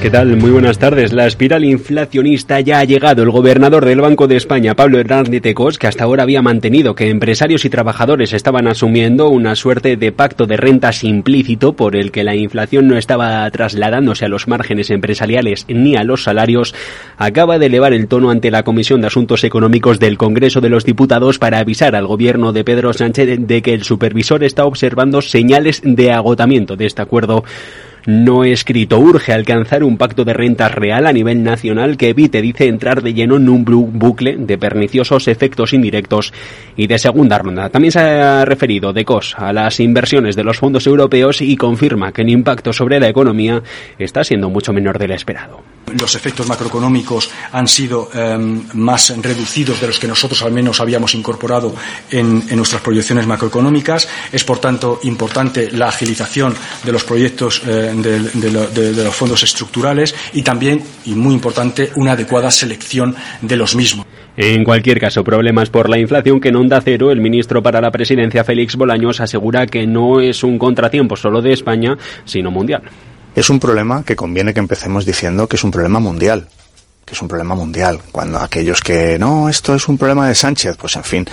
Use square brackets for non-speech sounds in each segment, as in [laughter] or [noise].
¿Qué tal? Muy buenas tardes. La espiral inflacionista ya ha llegado. El gobernador del Banco de España, Pablo Hernández Tecos, que hasta ahora había mantenido que empresarios y trabajadores estaban asumiendo una suerte de pacto de rentas implícito por el que la inflación no estaba trasladándose a los márgenes empresariales ni a los salarios, acaba de elevar el tono ante la Comisión de Asuntos Económicos del Congreso de los Diputados para avisar al gobierno de Pedro Sánchez de que el supervisor está observando señales de agotamiento de este acuerdo no escrito. Urge alcanzar un pacto de rentas real a nivel nacional que evite, dice, entrar de lleno en un bucle de perniciosos efectos indirectos y de segunda ronda. También se ha referido de COS a las inversiones de los fondos europeos y confirma que el impacto sobre la economía está siendo mucho menor del esperado. Los efectos macroeconómicos han sido em, más reducidos de los que nosotros al menos habíamos incorporado en, nuestras proyecciones macroeconómicas. Es, por tanto, importante la agilización de los proyectos eh, de, los fondos estructurales y también, y muy importante, una adecuada selección de los mismos. En cualquier caso, problemas por la inflación que en Onda Cero, el ministro para la presidencia Félix Bolaños asegura que no es un contratiempo solo de España, sino mundial. Es un problema que conviene que empecemos diciendo que es un problema mundial que es un problema mundial. Cuando aquellos que no, esto es un problema de Sánchez, pues en fin,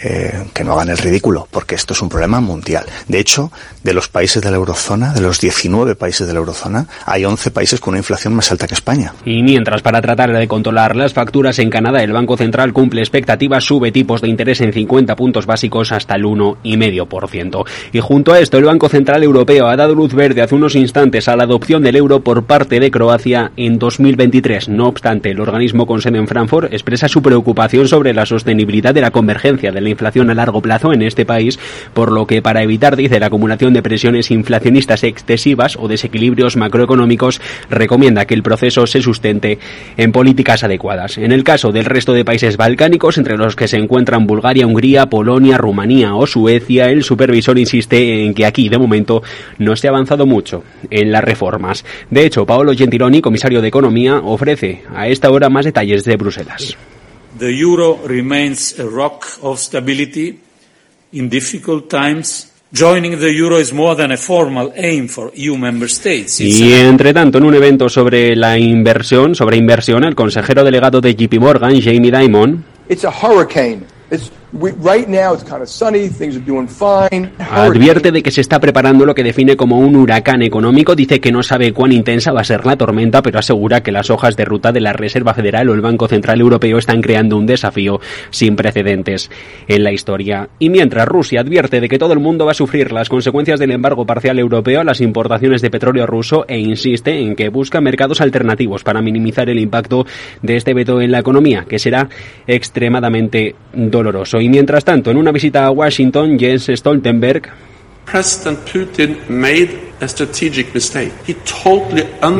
eh, que no hagan el ridículo, porque esto es un problema mundial. De hecho, de los países de la eurozona, de los 19 países de la eurozona, hay 11 países con una inflación más alta que España. Y mientras, para tratar de controlar las facturas en Canadá, el Banco Central cumple expectativas, sube tipos de interés en 50 puntos básicos hasta el 1,5%. Y junto a esto, el Banco Central Europeo ha dado luz verde hace unos instantes a la adopción del euro por parte de Croacia en 2023. No obstante, el organismo con sede en Frankfurt expresa su preocupación sobre la sostenibilidad de la convergencia la inflación a largo plazo en este país, por lo que para evitar, dice, la acumulación de presiones inflacionistas excesivas o desequilibrios macroeconómicos, recomienda que el proceso se sustente en políticas adecuadas. En el caso del resto de países balcánicos, entre los que se encuentran Bulgaria, Hungría, Polonia, Rumanía o Suecia, el supervisor insiste en que aquí, de momento, no se ha avanzado mucho en las reformas. De hecho, Paolo Gentiloni, comisario de Economía, ofrece a esta hora más detalles de Bruselas. The euro remains a rock of stability in difficult times. Joining the euro is more than a formal aim for EU member states. y entre tanto, en un evento sobre la inversión, sobre inversión, el consejero delegado de JP Morgan, Jamie Dimon, It's a hurricane. It's Advierte de que se está preparando lo que define como un huracán económico. Dice que no sabe cuán intensa va a ser la tormenta, pero asegura que las hojas de ruta de la Reserva Federal o el Banco Central Europeo están creando un desafío sin precedentes en la historia. Y mientras Rusia advierte de que todo el mundo va a sufrir las consecuencias del embargo parcial europeo a las importaciones de petróleo ruso e insiste en que busca mercados alternativos para minimizar el impacto de este veto en la economía, que será extremadamente doloroso. Y mientras tanto, en una visita a Washington, Jens Stoltenberg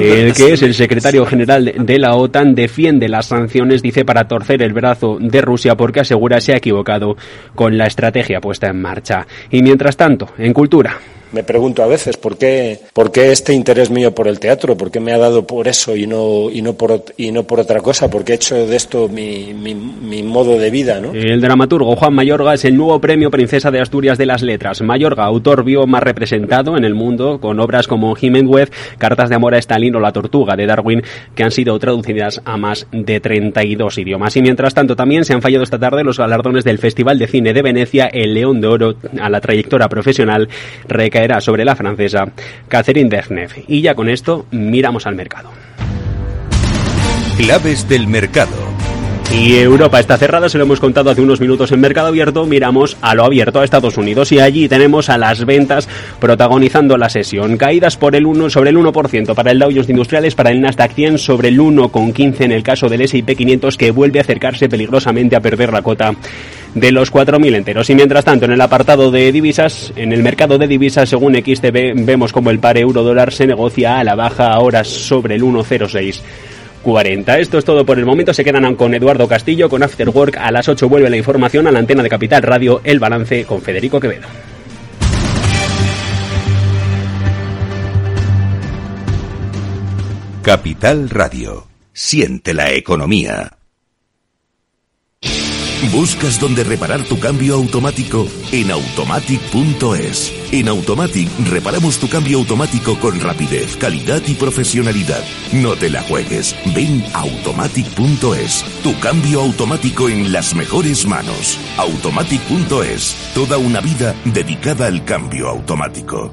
el que es el secretario general de la OTAN defiende las sanciones, dice, para torcer el brazo de Rusia porque asegura se ha equivocado con la estrategia puesta en marcha. Y mientras tanto, en cultura. Me pregunto a veces por qué, por qué este interés mío por el teatro, por qué me ha dado por eso y no, y no, por, y no por otra cosa, porque he hecho de esto mi, mi, modo de vida. ¿no? El dramaturgo Juan Mayorga es el nuevo premio Princesa de Asturias de las Letras. Mayorga, autor vivo más representado en el mundo, con obras como Web, Cartas de Amor a Stalin o La Tortuga de Darwin, que han sido traducidas a más de 32 idiomas. Y mientras tanto, también se han fallado esta tarde los galardones del Festival de Cine de Venecia, el León de Oro a la trayectoria profesional recae era sobre la francesa Catherine Deneuve. Y ya con esto miramos al mercado. Claves del mercado. Y Europa está cerrada, se lo hemos contado hace unos minutos en Mercado Abierto. Miramos a lo abierto a Estados Unidos y allí tenemos a las ventas protagonizando la sesión. Caídas por el 1 sobre el 1% para el Dow Jones Industriales, para el Nasdaq 100 sobre el 1,15 en el caso del S&P 500 que vuelve a acercarse peligrosamente a perder la cota de los 4.000 enteros. Y mientras tanto, en el apartado de divisas, en el mercado de divisas, según XTB, vemos como el par euro-dólar se negocia a la baja ahora sobre el 1,06. 40. Esto es todo por el momento. Se quedan con Eduardo Castillo, con After Work. A las 8 vuelve la información a la antena de Capital Radio, El Balance, con Federico Quevedo. Capital Radio Siente la economía. ¿Buscas dónde reparar tu cambio automático? En automatic.es. En Automatic reparamos tu cambio automático con rapidez, calidad y profesionalidad. No te la juegues. Ven a automatic.es. Tu cambio automático en las mejores manos. Automatic.es. Toda una vida dedicada al cambio automático.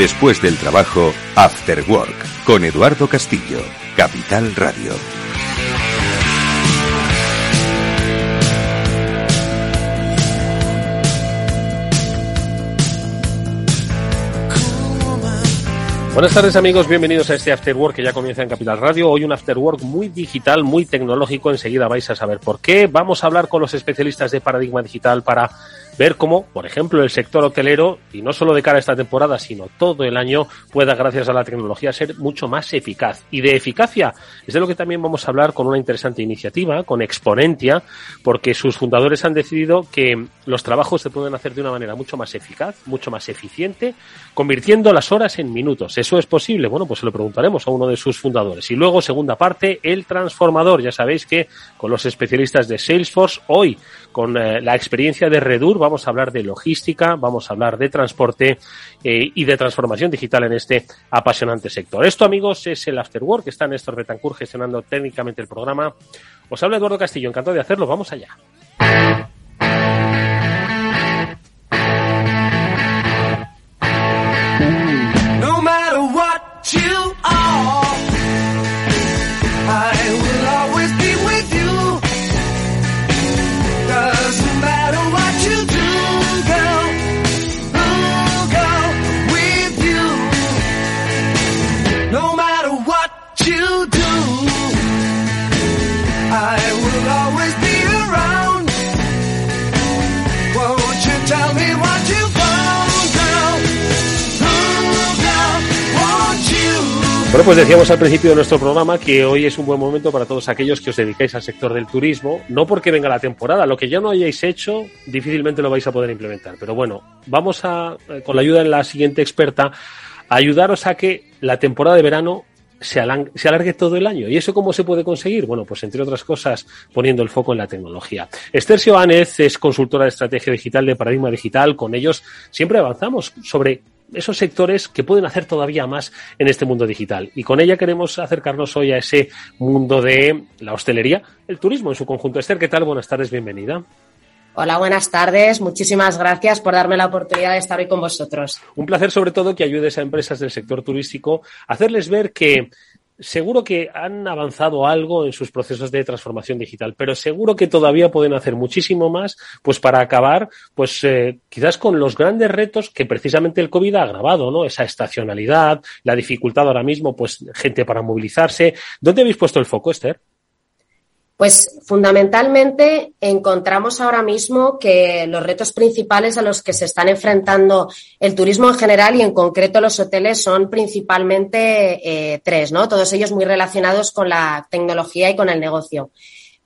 Después del trabajo, After Work, con Eduardo Castillo, Capital Radio. Buenas tardes amigos, bienvenidos a este After Work que ya comienza en Capital Radio. Hoy un After Work muy digital, muy tecnológico. Enseguida vais a saber por qué. Vamos a hablar con los especialistas de Paradigma Digital para ver cómo, por ejemplo, el sector hotelero, y no solo de cara a esta temporada, sino todo el año, pueda, gracias a la tecnología, ser mucho más eficaz. Y de eficacia es de lo que también vamos a hablar con una interesante iniciativa, con Exponentia, porque sus fundadores han decidido que los trabajos se pueden hacer de una manera mucho más eficaz, mucho más eficiente, convirtiendo las horas en minutos. ¿Eso es posible? Bueno, pues se lo preguntaremos a uno de sus fundadores. Y luego, segunda parte, el transformador. Ya sabéis que con los especialistas de Salesforce, hoy, con eh, la experiencia de Redur, vamos a hablar de logística, vamos a hablar de transporte eh, y de transformación digital en este apasionante sector. Esto, amigos, es el After Work. Está Néstor Betancourt gestionando técnicamente el programa. Os habla Eduardo Castillo, encantado de hacerlo. Vamos allá. Bueno, pues decíamos al principio de nuestro programa que hoy es un buen momento para todos aquellos que os dedicáis al sector del turismo, no porque venga la temporada, lo que ya no hayáis hecho difícilmente lo vais a poder implementar, pero bueno, vamos a, eh, con la ayuda de la siguiente experta, ayudaros a que la temporada de verano se alargue todo el año. ¿Y eso cómo se puede conseguir? Bueno, pues entre otras cosas, poniendo el foco en la tecnología. Esther Sioánez es consultora de estrategia digital de Paradigma Digital. Con ellos siempre avanzamos sobre esos sectores que pueden hacer todavía más en este mundo digital. Y con ella queremos acercarnos hoy a ese mundo de la hostelería, el turismo en su conjunto. Esther, ¿qué tal? Buenas tardes, bienvenida. Hola, buenas tardes. Muchísimas gracias por darme la oportunidad de estar hoy con vosotros. Un placer sobre todo que ayudes a empresas del sector turístico a hacerles ver que seguro que han avanzado algo en sus procesos de transformación digital, pero seguro que todavía pueden hacer muchísimo más, pues para acabar, pues eh, quizás con los grandes retos que precisamente el COVID ha agravado, ¿no? Esa estacionalidad, la dificultad ahora mismo, pues gente para movilizarse. ¿Dónde habéis puesto el foco, Esther? Pues fundamentalmente encontramos ahora mismo que los retos principales a los que se están enfrentando el turismo en general y en concreto los hoteles son principalmente eh, tres, ¿no? Todos ellos muy relacionados con la tecnología y con el negocio.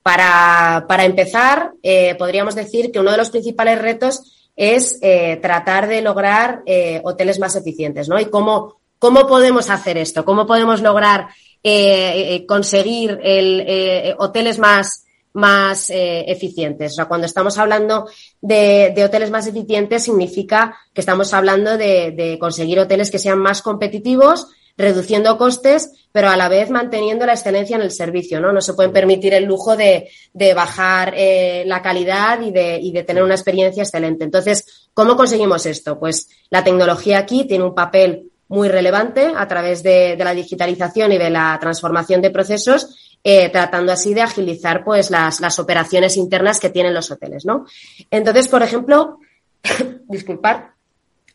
Para, para empezar, eh, podríamos decir que uno de los principales retos es eh, tratar de lograr hoteles más eficientes, ¿no? Y cómo, cómo podemos hacer esto, cómo podemos lograr eh, eh, conseguir el, eh, hoteles más, más eh, eficientes. O sea, cuando estamos hablando de, de hoteles más eficientes, significa que estamos hablando de, de conseguir hoteles que sean más competitivos, reduciendo costes, pero a la vez manteniendo la excelencia en el servicio, ¿no? No se pueden permitir el lujo de, de bajar eh, la calidad y de, y de tener una experiencia excelente. Entonces, ¿cómo conseguimos esto? Pues la tecnología aquí tiene un papel muy relevante a través de, de la digitalización y de la transformación de procesos, eh, tratando así de agilizar pues las, las operaciones internas que tienen los hoteles, ¿no? Entonces, por ejemplo, [coughs] disculpar,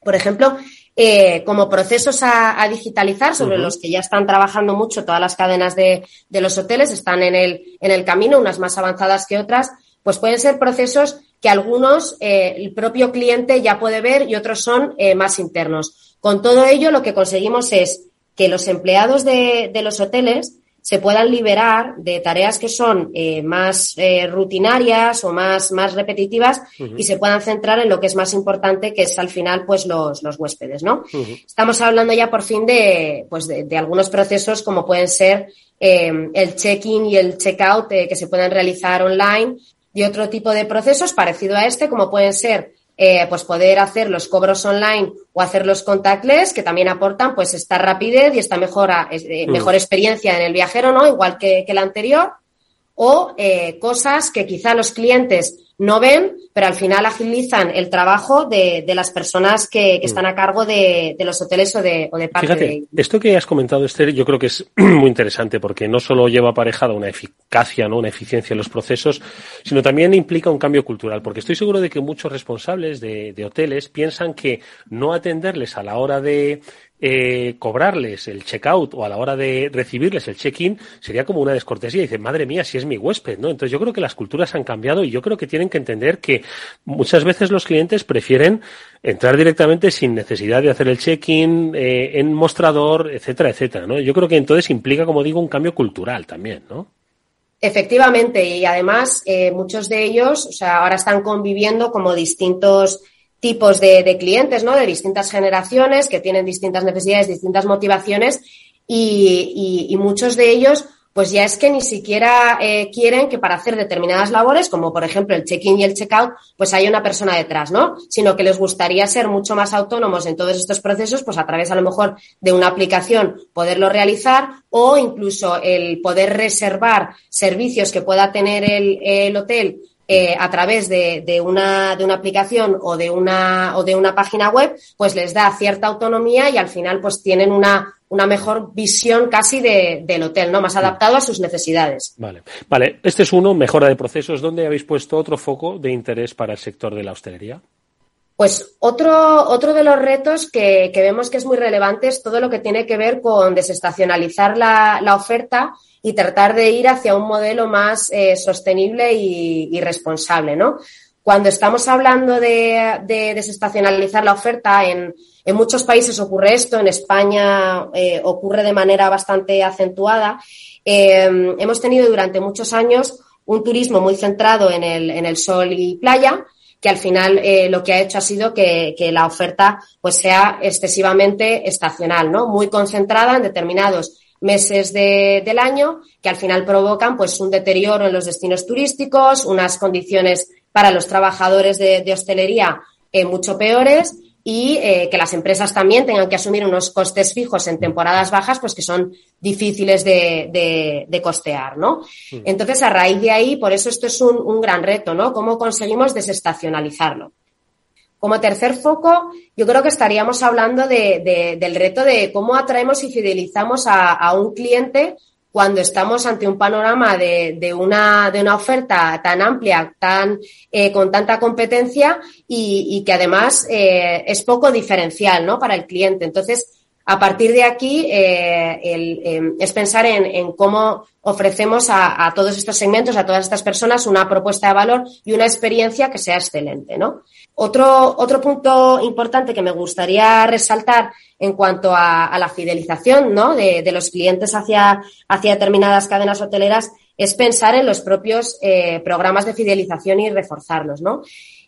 por ejemplo, eh, como procesos a, a digitalizar sobre los que ya están trabajando mucho todas las cadenas de, de los hoteles, están en el, en el camino, unas más avanzadas que otras, pues pueden ser procesos que algunos eh, el propio cliente ya puede ver y otros son eh, más internos. Con todo ello, lo que conseguimos es que los empleados de, de los hoteles se puedan liberar de tareas que son eh, más rutinarias o más, más repetitivas y se puedan centrar en lo que es más importante, que es al final pues los, los huéspedes, ¿no? Estamos hablando ya por fin de, pues de, de algunos procesos como pueden ser eh, el check-in y el check-out eh, que se pueden realizar online y otro tipo de procesos parecido a este, como pueden ser eh, pues poder hacer los cobros online o hacer los contactless, que también aportan pues esta rapidez y esta mejora, eh, Mm. mejor experiencia en el viajero, ¿no? Igual que, que la anterior o eh, cosas que quizá los clientes no ven, pero al final agilizan el trabajo de, de las personas que, que están a cargo de, de los hoteles o de, o de parte de Fíjate, ellos. esto que has comentado, Esther, yo creo que es [clears throat] muy interesante porque no solo lleva aparejada una eficacia, ¿no? una eficiencia en los procesos, sino también implica un cambio cultural, porque estoy seguro de que muchos responsables de, de hoteles piensan que no atenderles a la hora de eh, cobrarles el checkout o a la hora de recibirles el check-in sería como una descortesía. Dicen, madre mía, si es mi huésped, ¿no? Entonces yo creo que las culturas han cambiado y yo creo que tienen que entender que muchas veces los clientes prefieren entrar directamente sin necesidad de hacer el check-in eh, en mostrador, etcétera, etcétera, ¿no? Yo creo que entonces implica, como digo, un cambio cultural también, ¿no? Efectivamente, y además eh, muchos de ellos, o sea, ahora están conviviendo como distintos tipos de, de clientes, ¿no? De distintas generaciones que tienen distintas necesidades, distintas motivaciones y, muchos de ellos, pues ya es que ni siquiera eh, quieren que para hacer determinadas labores, como por ejemplo el check-in y el check-out, pues haya una persona detrás, ¿no? Sino que les gustaría ser mucho más autónomos en todos estos procesos, pues a través a lo mejor de una aplicación poderlo realizar o incluso el poder reservar servicios que pueda tener el hotel eh, a través de, de una, de una aplicación o de una, o de una página web, pues les da cierta autonomía y al final pues tienen una, una mejor visión casi de- del hotel, ¿no? Más adaptado a sus necesidades. Vale. Vale, este es uno, mejora de procesos. ¿Dónde habéis puesto otro foco de interés para el sector de la hostelería? Pues otro, otro de los retos que, vemos que es muy relevante es todo lo que tiene que ver con desestacionalizar la, oferta y tratar de ir hacia un modelo más eh, sostenible y, responsable, ¿no? Cuando estamos hablando de, de desestacionalizar la oferta, en, muchos países ocurre esto, en España eh, ocurre de manera bastante acentuada. Eh, hemos tenido durante muchos años un turismo muy centrado en el, en el sol y playa, que al final eh, lo que ha hecho ha sido que, la oferta pues sea excesivamente estacional, ¿no? Muy concentrada en determinados meses de- del año que al final provocan pues un deterioro en los destinos turísticos, unas condiciones para los trabajadores de, de hostelería eh, mucho peores y eh, que las empresas también tengan que asumir unos costes fijos en temporadas bajas, pues que son difíciles de, de- de costear, ¿no? Entonces, a raíz de ahí, por eso esto es un, un gran reto, ¿no? ¿Cómo conseguimos desestacionalizarlo? Como tercer foco, yo creo que estaríamos hablando de- de- del reto de cómo atraemos y fidelizamos a, a un cliente cuando estamos ante un panorama de, una, de una oferta tan amplia, tan, eh, con tanta competencia y, y que además eh, es poco diferencial ¿no? para el cliente. Entonces, a partir de aquí eh, el, eh, es pensar en, en cómo ofrecemos a, a todos estos segmentos, a todas estas personas, una propuesta de valor y una experiencia que sea excelente, ¿no? Otro, otro punto importante que me gustaría resaltar en cuanto a, a la fidelización ¿no? de, de los clientes hacia, hacia determinadas cadenas hoteleras es pensar en los propios eh, programas de fidelización y reforzarlos, ¿no?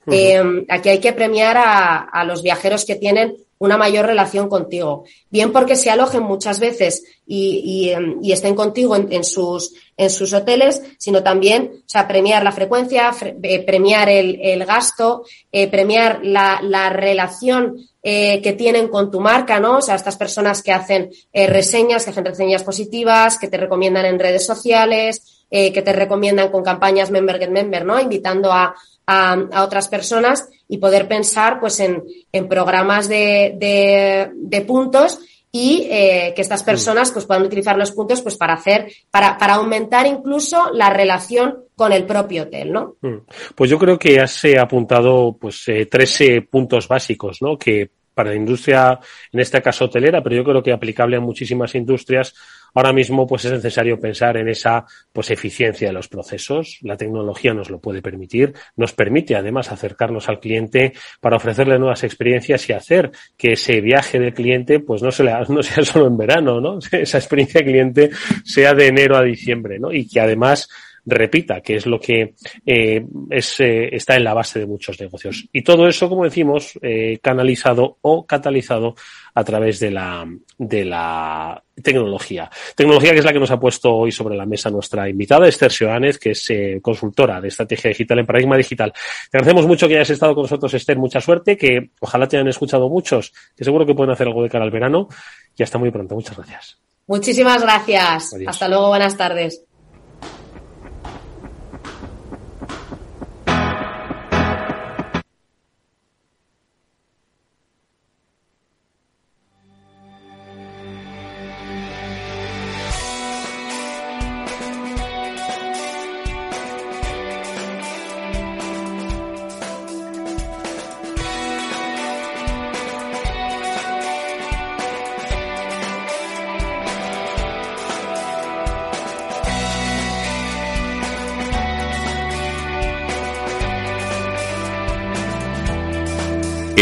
Eh, aquí hay que premiar a, a los viajeros que tienen una mayor relación contigo, bien porque se alojen muchas veces y, y, em, y estén contigo en, sus, en sus hoteles, sino también, o sea, premiar la frecuencia, fre- eh, premiar el, el gasto, eh, premiar la, la relación eh, que tienen con tu marca, ¿no? O sea, estas personas que hacen eh, reseñas, que hacen reseñas positivas, que te recomiendan en redes sociales, eh, que te recomiendan con campañas Member Get Member, ¿no? Invitando a, a, a otras personas y poder pensar pues en, en programas de, de, de puntos y eh, que estas personas pues puedan utilizar los puntos pues para hacer para, para aumentar incluso la relación con el propio hotel, ¿no? Mm. Pues yo creo que has eh, apuntado pues eh, tres eh, puntos básicos, ¿no? Que para la industria, en este caso hotelera, pero yo creo que aplicable a muchísimas industrias, ahora mismo pues es necesario pensar en esa pues eficiencia de los procesos. La tecnología nos lo puede permitir, nos permite además acercarnos al cliente para ofrecerle nuevas experiencias y hacer que ese viaje del cliente pues no, se le- [laughs] no sea solo en verano, ¿no? [laughs] Esa experiencia de cliente sea de enero a diciembre, ¿no? Y que además repita, que es lo que eh, es, eh, está en la base de muchos negocios. Y todo eso, como decimos, eh, canalizado o catalizado a través de la, de la tecnología. Tecnología que es la que nos ha puesto hoy sobre la mesa nuestra invitada, Esther Sioánez, que es eh, consultora de estrategia digital en Paradigma Digital. Te agradecemos mucho que hayas estado con nosotros, Esther. Mucha suerte, que ojalá te hayan escuchado muchos, que seguro que pueden hacer algo de cara al verano. Y hasta muy pronto. Muchas gracias. Muchísimas gracias. Adiós. Hasta luego, buenas tardes.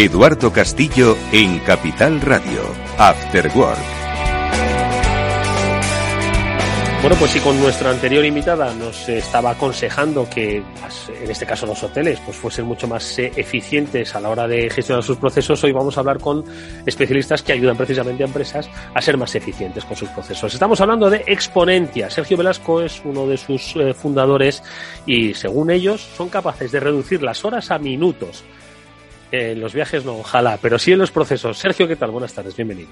Eduardo Castillo en Capital Radio, After Work. Bueno, pues si con nuestra anterior invitada nos estaba aconsejando que, pues, en este caso los hoteles, pues fuesen mucho más eh, eficientes a la hora de gestionar sus procesos, hoy vamos a hablar con especialistas que ayudan precisamente a empresas a ser más eficientes con sus procesos. Estamos hablando de Exponentia. Sergio Velasco es uno de sus eh, fundadores y según ellos son capaces de reducir las horas a minutos. Eh, en los viajes no, ojalá, pero sí en los procesos. Sergio, ¿qué tal? Buenas tardes, bienvenido.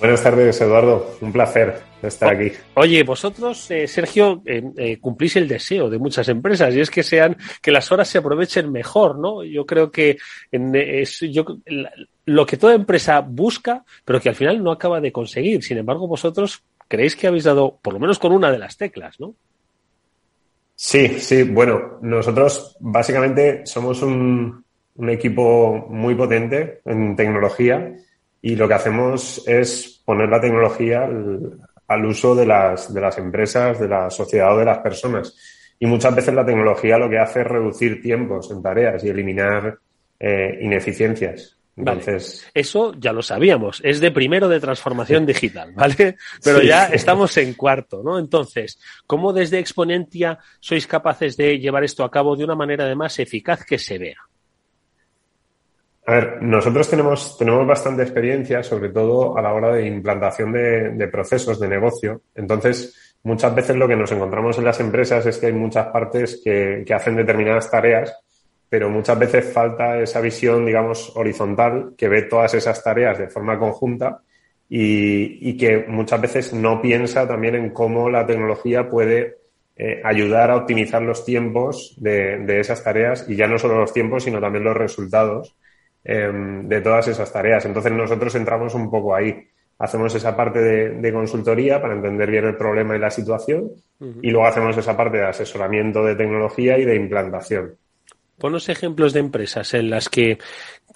Buenas tardes, Eduardo. Un placer estar aquí. Oye, vosotros, eh, Sergio, eh, eh, cumplís el deseo de muchas empresas y es que sean que las horas se aprovechen mejor, ¿no? Yo creo que en, es yo, la- lo que toda empresa busca, pero que al final no acaba de conseguir. Sin embargo, vosotros creéis que habéis dado, por lo menos con una de las teclas, ¿no? Sí, sí, bueno, nosotros básicamente somos un, un equipo muy potente en tecnología y lo que hacemos es poner la tecnología al, al uso de las, de las empresas, de la sociedad o de las personas. Y muchas veces la tecnología lo que hace es reducir tiempos en tareas y eliminar eh, ineficiencias. Vale. Entonces, Eso ya lo sabíamos, es de primero de transformación digital, ¿vale? [laughs] Pero Sí. ya estamos en cuarto, ¿no? Entonces, ¿cómo desde Exponentia sois capaces de llevar esto a cabo de una manera además eficaz que se vea? A ver, nosotros tenemos, tenemos bastante experiencia, sobre todo a la hora de implantación de, de procesos de negocio. Entonces, muchas veces lo que nos encontramos en las empresas es que hay muchas partes que, que hacen determinadas tareas, pero muchas veces falta esa visión, digamos, horizontal que ve todas esas tareas de forma conjunta y, y que muchas veces no piensa también en cómo la tecnología puede eh, ayudar a optimizar los tiempos de, de esas tareas y ya no solo los tiempos, sino también los resultados eh, de todas esas tareas. Entonces nosotros entramos un poco ahí. Hacemos esa parte de, de consultoría para entender bien el problema y la situación y luego hacemos esa parte de asesoramiento de tecnología y de implantación. Ponos ejemplos de empresas en las que,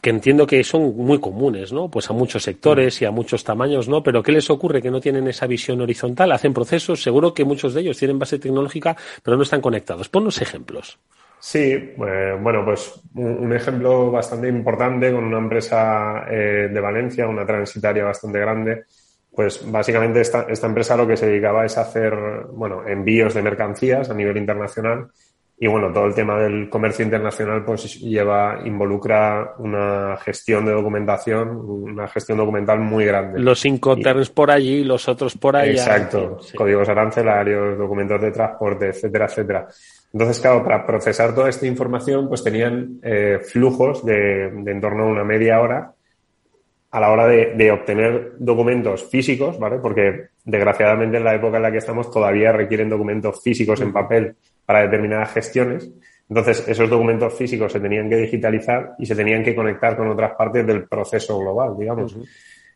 que entiendo que son muy comunes, ¿no? Pues a muchos sectores y a muchos tamaños, ¿no? Pero ¿qué les ocurre que no tienen esa visión horizontal? Hacen procesos, seguro que muchos de ellos tienen base tecnológica, pero no están conectados. Ponos ejemplos. Sí, eh, bueno, pues un, un ejemplo bastante importante con una empresa eh, de Valencia, una transitaria bastante grande, pues básicamente esta, esta empresa lo que se dedicaba es a hacer, bueno, envíos de mercancías a nivel internacional y bueno, todo el tema del comercio internacional pues lleva, involucra una gestión de documentación, una gestión documental muy grande. Los Incoterms por allí, los otros por allá. Exacto, Sí. códigos arancelarios, documentos de transporte, etcétera, etcétera. Entonces, claro, para procesar toda esta información, pues tenían eh, flujos de, de en torno a una media hora a la hora de, de obtener documentos físicos, ¿vale? Porque desgraciadamente en la época en la que estamos todavía requieren documentos físicos en papel para determinadas gestiones. Entonces, esos documentos físicos se tenían que digitalizar y se tenían que conectar con otras partes del proceso global, digamos.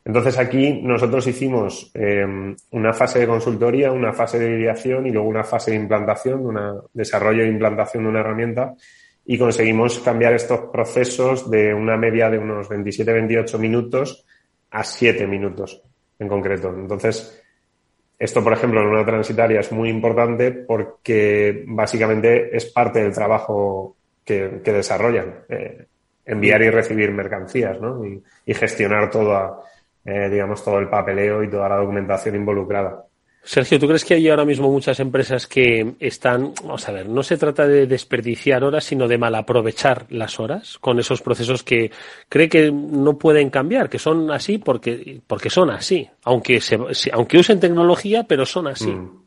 Entonces, aquí nosotros hicimos eh, una fase de consultoría, una fase de ideación y luego una fase de implantación, una desarrollo e implantación de una herramienta y conseguimos cambiar estos procesos de una media de unos 27-28 minutos a 7 minutos en concreto. Entonces, esto, por ejemplo, en una transitaria es muy importante porque básicamente es parte del trabajo que, que desarrollan. eh, enviar y recibir mercancías, ¿no? Y, y gestionar toda, eh, digamos, todo el papeleo y toda la documentación involucrada. Sergio, ¿tú crees que hay ahora mismo muchas empresas que están, vamos a ver, no se trata de desperdiciar horas, sino de malaprovechar las horas con esos procesos que cree que no pueden cambiar, que son así porque, porque son así, aunque, se, aunque usen tecnología, pero son así. Mm.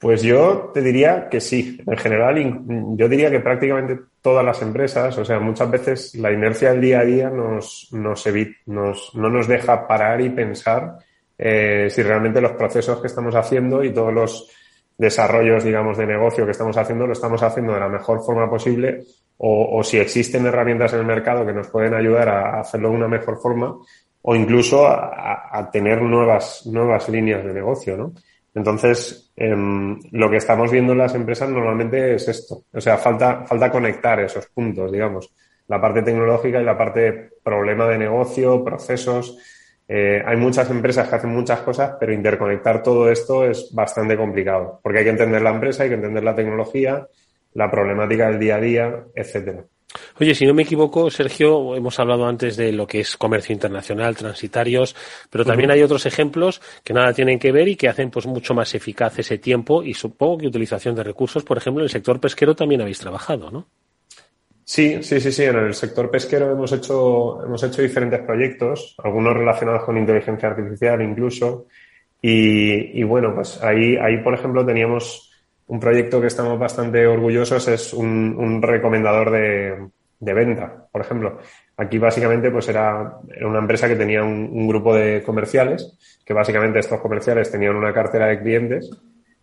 Pues yo te diría que sí. En general, yo diría que prácticamente todas las empresas, o sea, muchas veces la inercia del día a día nos, nos evi- nos- no nos deja parar y pensar eh, si realmente los procesos que estamos haciendo y todos los desarrollos, digamos, de negocio que estamos haciendo, lo estamos haciendo de la mejor forma posible o, si existen herramientas en el mercado que nos pueden ayudar a, hacerlo de una mejor forma o incluso a- a tener nuevas, nuevas líneas de negocio, ¿no? Entonces, em, lo que estamos viendo en las empresas normalmente es esto. O sea, falta, falta conectar esos puntos, digamos. La parte tecnológica y la parte problema de negocio, procesos. Eh, hay muchas empresas que hacen muchas cosas, pero interconectar todo esto es bastante complicado. Porque hay que entender la empresa, hay que entender la tecnología, la problemática del día a día, etcétera. Oye, si no me equivoco, Sergio, hemos hablado antes de lo que es comercio internacional, transitarios, pero también hay otros ejemplos que nada tienen que ver y que hacen pues mucho más eficaz ese tiempo y supongo que utilización de recursos. Por ejemplo, en el sector pesquero también habéis trabajado, ¿no? Sí, sí, sí, sí. En el sector pesquero hemos hecho, hemos hecho diferentes proyectos, algunos relacionados con inteligencia artificial incluso. Y, y bueno, pues ahí, ahí, por ejemplo, teníamos un proyecto que estamos bastante orgullosos, es un, un recomendador de, de venta, por ejemplo. Aquí básicamente pues era, era una empresa que tenía un, un grupo de comerciales, que básicamente estos comerciales tenían una cartera de clientes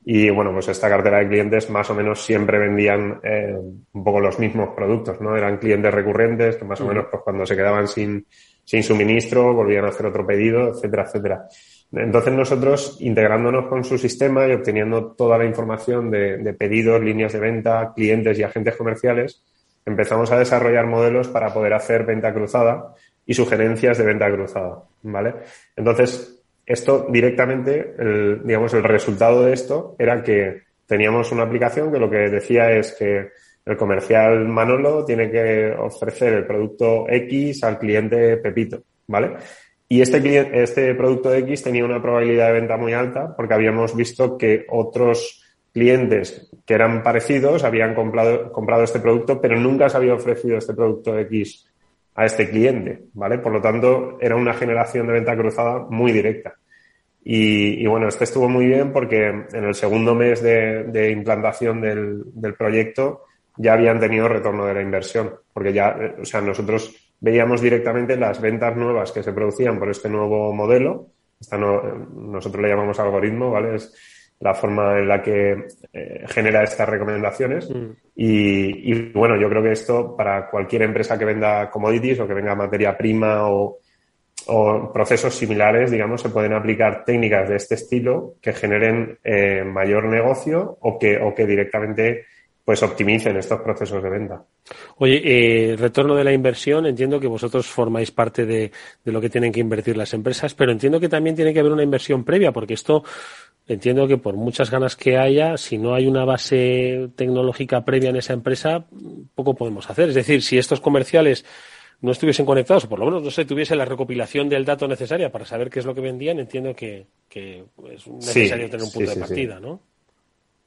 y bueno, pues esta cartera de clientes más o menos siempre vendían eh, un poco los mismos productos, ¿no? Eran clientes recurrentes que más o menos pues cuando se quedaban sin, sin suministro volvían a hacer otro pedido, etcétera, etcétera. Entonces nosotros, integrándonos con su sistema y obteniendo toda la información de, de pedidos, líneas de venta, clientes y agentes comerciales, empezamos a desarrollar modelos para poder hacer venta cruzada y sugerencias de venta cruzada, ¿vale? Entonces, esto directamente, digamos, el resultado de esto era que teníamos una aplicación que lo que decía es que el comercial Manolo tiene que ofrecer el producto X al cliente Pepito, ¿vale? Y este, cliente, este producto X tenía una probabilidad de venta muy alta porque habíamos visto que otros clientes que eran parecidos habían comprado, comprado este producto, pero nunca se había ofrecido este producto X a este cliente, ¿vale? Por lo tanto, era una generación de venta cruzada muy directa. Y, bueno, este estuvo muy bien porque en el segundo mes de, implantación del, del proyecto ya habían tenido retorno de la inversión, porque ya, o sea, nosotros veíamos directamente las ventas nuevas que se producían por este nuevo modelo. Esta no, nosotros le llamamos algoritmo, ¿vale? La forma en la que eh, genera estas recomendaciones. Y, y, bueno, yo creo que esto para cualquier empresa que venda commodities o que venga materia prima o, o procesos similares, digamos, se pueden aplicar técnicas de este estilo que generen eh, mayor negocio o que, o que directamente pues optimicen estos procesos de venta. Oye, eh, retorno de la inversión, entiendo que vosotros formáis parte de, de, lo que tienen que invertir las empresas, pero entiendo que también tiene que haber una inversión previa, porque esto entiendo que por muchas ganas que haya, si no hay una base tecnológica previa en esa empresa, poco podemos hacer. Es decir, si estos comerciales no estuviesen conectados, o por lo menos, no sé, tuviese la recopilación del dato necesaria para saber qué es lo que vendían, entiendo que, que es necesario sí, tener un punto sí, de sí, partida, ¿no?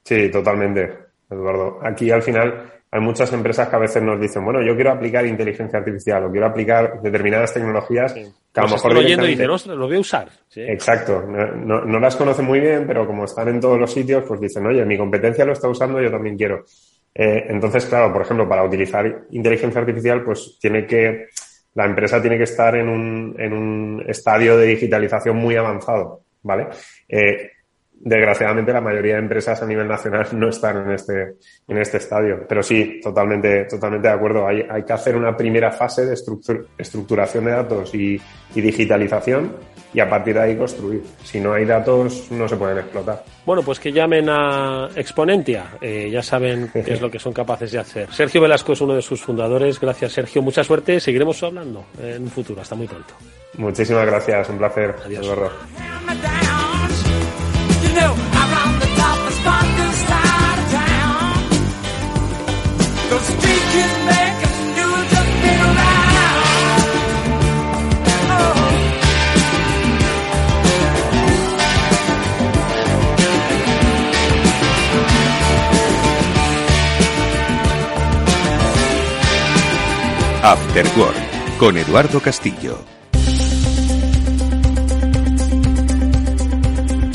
Sí, totalmente. Eduardo. Aquí al final hay muchas empresas que a veces nos dicen, bueno, yo quiero aplicar inteligencia artificial o quiero aplicar determinadas tecnologías sí. que a lo mejor... oyendo y dicen, ostras, lo voy a usar. Sí. Exacto. No, no, no, las conocen muy bien, pero como están en todos los sitios, pues dicen, oye, mi competencia lo está usando, yo también quiero. Eh, entonces, claro, por ejemplo, para utilizar inteligencia artificial, pues tiene que, la empresa tiene que estar en un, en un estadio de digitalización muy avanzado, ¿vale? Eh, desgraciadamente la mayoría de empresas a nivel nacional no están en este, en este estadio. Pero sí, totalmente, totalmente de acuerdo. Hay, hay que hacer una primera fase de estructur, estructuración de datos y, y, digitalización y a partir de ahí construir. Si no hay datos, no se pueden explotar. Bueno, pues que llamen a Exponentia. Eh, ya saben [laughs] qué es lo que son capaces de hacer. Sergio Velasco es uno de sus fundadores. Gracias, Sergio. Mucha suerte. Seguiremos hablando en un futuro. Hasta muy pronto. Muchísimas gracias. Un placer. Adiós. Eduardo. After con Eduardo Castillo.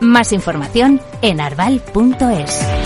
Más información en arval.es.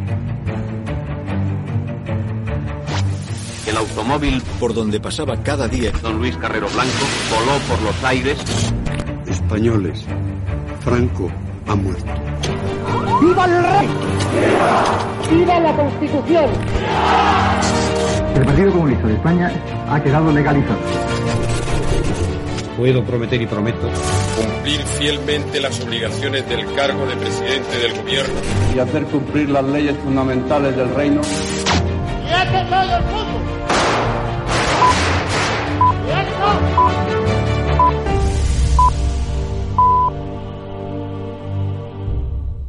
Automóvil por donde pasaba cada día don Luis Carrero Blanco voló por los aires. Españoles, Franco ha muerto. ¡Viva el rey! ¡Viva la Constitución! El Partido Comunista de España ha quedado legalizado. puedo prometer y prometo cumplir fielmente las obligaciones del cargo de presidente del gobierno y hacer cumplir las leyes fundamentales del reino. ¡Y ha empezado el fútbol! ¡Y ha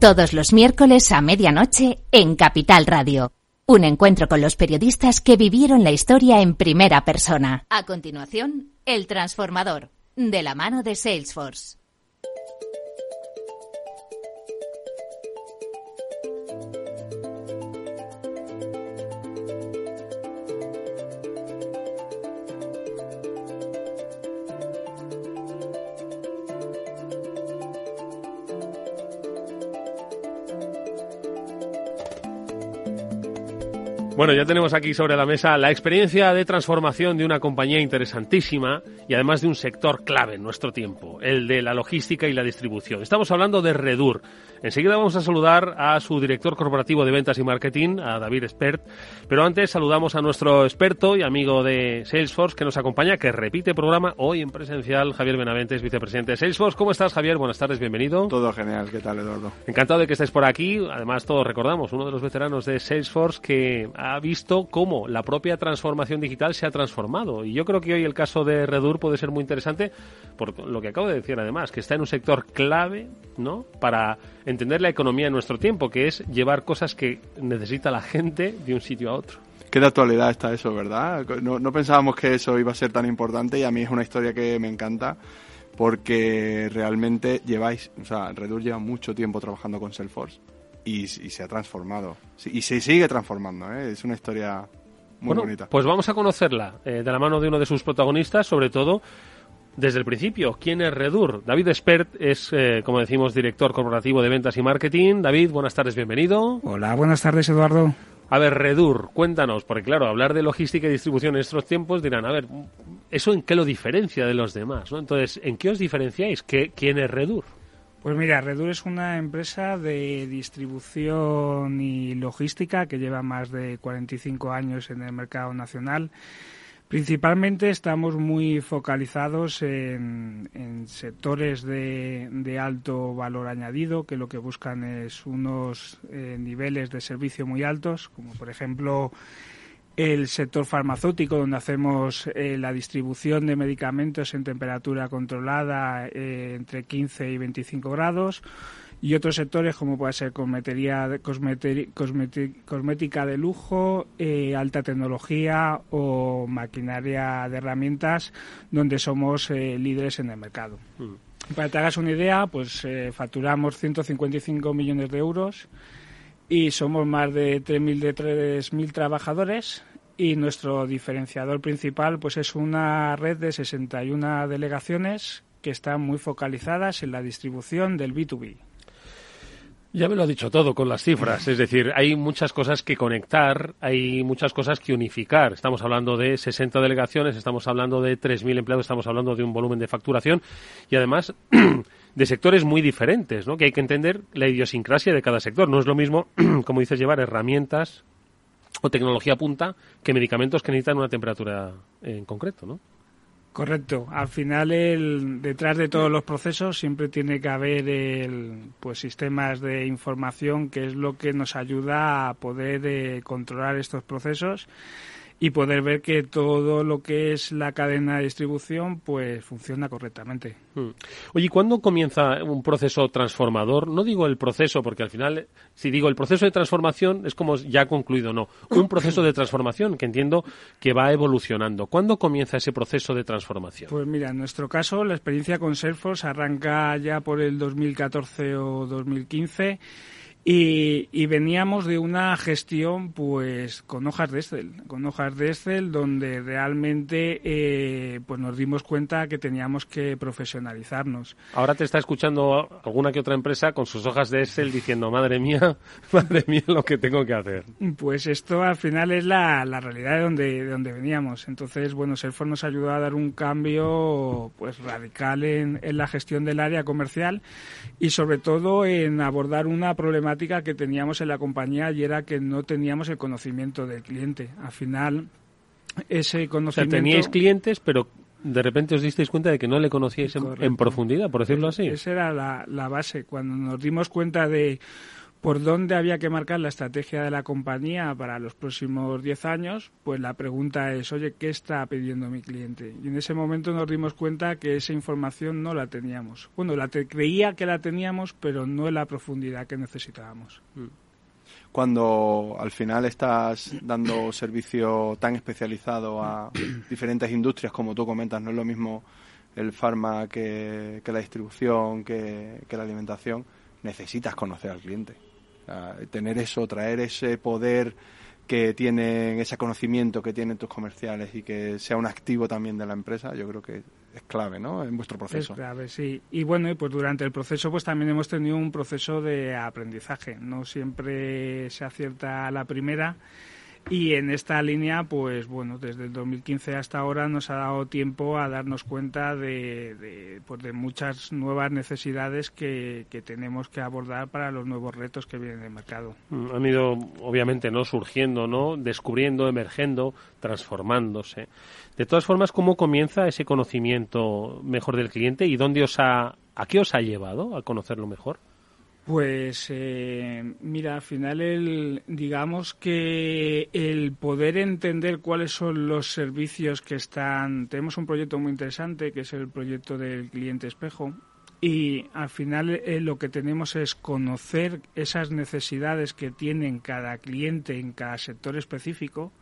Todos los miércoles a medianoche en Capital Radio. Un encuentro con los periodistas que vivieron la historia en primera persona. A continuación, El Transformador, de la mano de Salesforce. Bueno, ya tenemos aquí sobre la mesa la experiencia de transformación de una compañía interesantísima y además de un sector clave en nuestro tiempo, el de la logística y la distribución. Estamos hablando de Redur. Enseguida vamos a saludar a su director corporativo de ventas y marketing, a David Spert, pero antes saludamos a nuestro experto y amigo de Salesforce que nos acompaña, que repite programa hoy en presencial, Javier Benaventes, vicepresidente de Salesforce. ¿Cómo estás, Javier? Buenas tardes, bienvenido. Todo genial, ¿qué tal, Eduardo? Encantado de que estés por aquí. Además, todos recordamos, uno de los veteranos de Salesforce que ha visto cómo la propia transformación digital se ha transformado. Y yo creo que hoy el caso de Redur puede ser muy interesante por lo que acabo de decir, además, que está en un sector clave, ¿no? Para entender la economía en nuestro tiempo, que es llevar cosas que necesita la gente de un sitio a otro. Qué de actualidad está eso, ¿verdad? No, no pensábamos que eso iba a ser tan importante y a mí es una historia que me encanta porque realmente lleváis, o sea, Redur lleva mucho tiempo trabajando con Salesforce y, y se ha transformado. Y se sigue transformando, ¿eh? Es una historia muy bueno, bonita. Pues vamos a conocerla eh, de la mano de uno de sus protagonistas, sobre todo desde el principio. ¿Quién es Redur? David Spert es, eh, como decimos, director corporativo de ventas y marketing. David, buenas tardes, bienvenido. Hola, buenas tardes, Eduardo. A ver, Redur, cuéntanos, porque claro, hablar de logística y distribución en estos tiempos dirán, a ver, ¿eso en qué lo diferencia de los demás? ¿no? Entonces, ¿en qué os diferenciáis? ¿Qué, ¿Quién es Redur? Pues mira, Redur es una empresa de distribución y logística que lleva más de 45 años en el mercado nacional. Principalmente estamos muy focalizados en, en sectores de, alto valor añadido, que lo que buscan es unos eh, niveles de servicio muy altos, como por ejemplo el sector farmacéutico, donde hacemos eh, la distribución de medicamentos en temperatura controlada eh, entre 15 y 25 grados, y otros sectores como puede ser cosmetería, cosmética de lujo, eh, alta tecnología o maquinaria de herramientas, donde somos líderes en el mercado. Mm. Para que te hagas una idea, pues facturamos 155 millones de euros y somos más de 3.000 de 3.000 trabajadores y nuestro diferenciador principal pues es una red de 61 delegaciones que están muy focalizadas en la distribución del B2B. Ya me lo ha dicho todo con las cifras, es decir, hay muchas cosas que conectar, hay muchas cosas que unificar. Estamos hablando de 60 delegaciones, estamos hablando de 3.000 empleados, estamos hablando de un volumen de facturación y además [clears throat] de sectores muy diferentes, ¿no? Que hay que entender la idiosincrasia de cada sector. No es lo mismo, [clears throat] como dices, llevar herramientas o tecnología punta que medicamentos que necesitan una temperatura en concreto, ¿no? Correcto. Al final, el, detrás de todos los procesos siempre tiene que haber el, pues sistemas de información que es lo que nos ayuda a poder eh, controlar estos procesos y poder ver que todo lo que es la cadena de distribución pues funciona correctamente. Hmm. Oye, ¿cuándo comienza un proceso transformador? No digo el proceso, porque al final, si digo el proceso de transformación es como ya concluido, no. Un proceso de transformación que entiendo que va evolucionando. ¿Cuándo comienza ese proceso de transformación? Pues mira, en nuestro caso, la experiencia con Salesforce arranca ya por el 2014 o 2015 y, y, veníamos de una gestión pues con hojas de Excel, con hojas de Excel donde realmente eh, pues nos dimos cuenta que teníamos que profesionalizarnos. Ahora te está escuchando alguna que otra empresa con sus hojas de Excel diciendo madre mía, [laughs] madre mía lo que tengo que hacer. Pues esto al final es la, la realidad de donde, de donde veníamos. Entonces, bueno, Salesforce nos ayudó a dar un cambio pues radical en, en la gestión del área comercial y sobre todo en abordar una problemática que teníamos en la compañía y era que no teníamos el conocimiento del cliente. Al final, ese conocimiento... O sea, teníais clientes, pero de repente os disteis cuenta de que no le conocíais en, en profundidad, por decirlo así. Esa era la, la base. Cuando nos dimos cuenta de por dónde había que marcar la estrategia de la compañía para los próximos 10 años, pues la pregunta es, oye, ¿qué está pidiendo mi cliente? Y en ese momento nos dimos cuenta que esa información no la teníamos. Bueno, la te- creía que la teníamos, pero no en la profundidad que necesitábamos. cuando al final estás dando [coughs] servicio tan especializado a [coughs] diferentes industrias como tú comentas, no es lo mismo el farma que, que la distribución, que, que la alimentación, necesitas conocer al cliente. Tener eso, traer ese poder que tienen, ese conocimiento que tienen tus comerciales y que sea un activo también de la empresa, yo creo que es clave, ¿no? En vuestro proceso. Es clave, sí. Y bueno, pues durante el proceso pues también hemos tenido un proceso de aprendizaje. No siempre se acierta a la primera. Y en esta línea, pues bueno, desde el 2015 hasta ahora nos ha dado tiempo a darnos cuenta de, pues, de muchas nuevas necesidades que, que tenemos que abordar para los nuevos retos que vienen del mercado. Mm, Han ido, obviamente, no surgiendo, no descubriendo, emergiendo, transformándose. De todas formas, ¿cómo comienza ese conocimiento mejor del cliente y dónde os ha, a qué os ha llevado a conocerlo mejor? Pues eh, mira, al final el, digamos que el poder entender cuáles son los servicios que están, tenemos un proyecto muy interesante que es el proyecto del cliente espejo y al final eh, lo que tenemos es conocer esas necesidades que tienen cada cliente en cada sector específico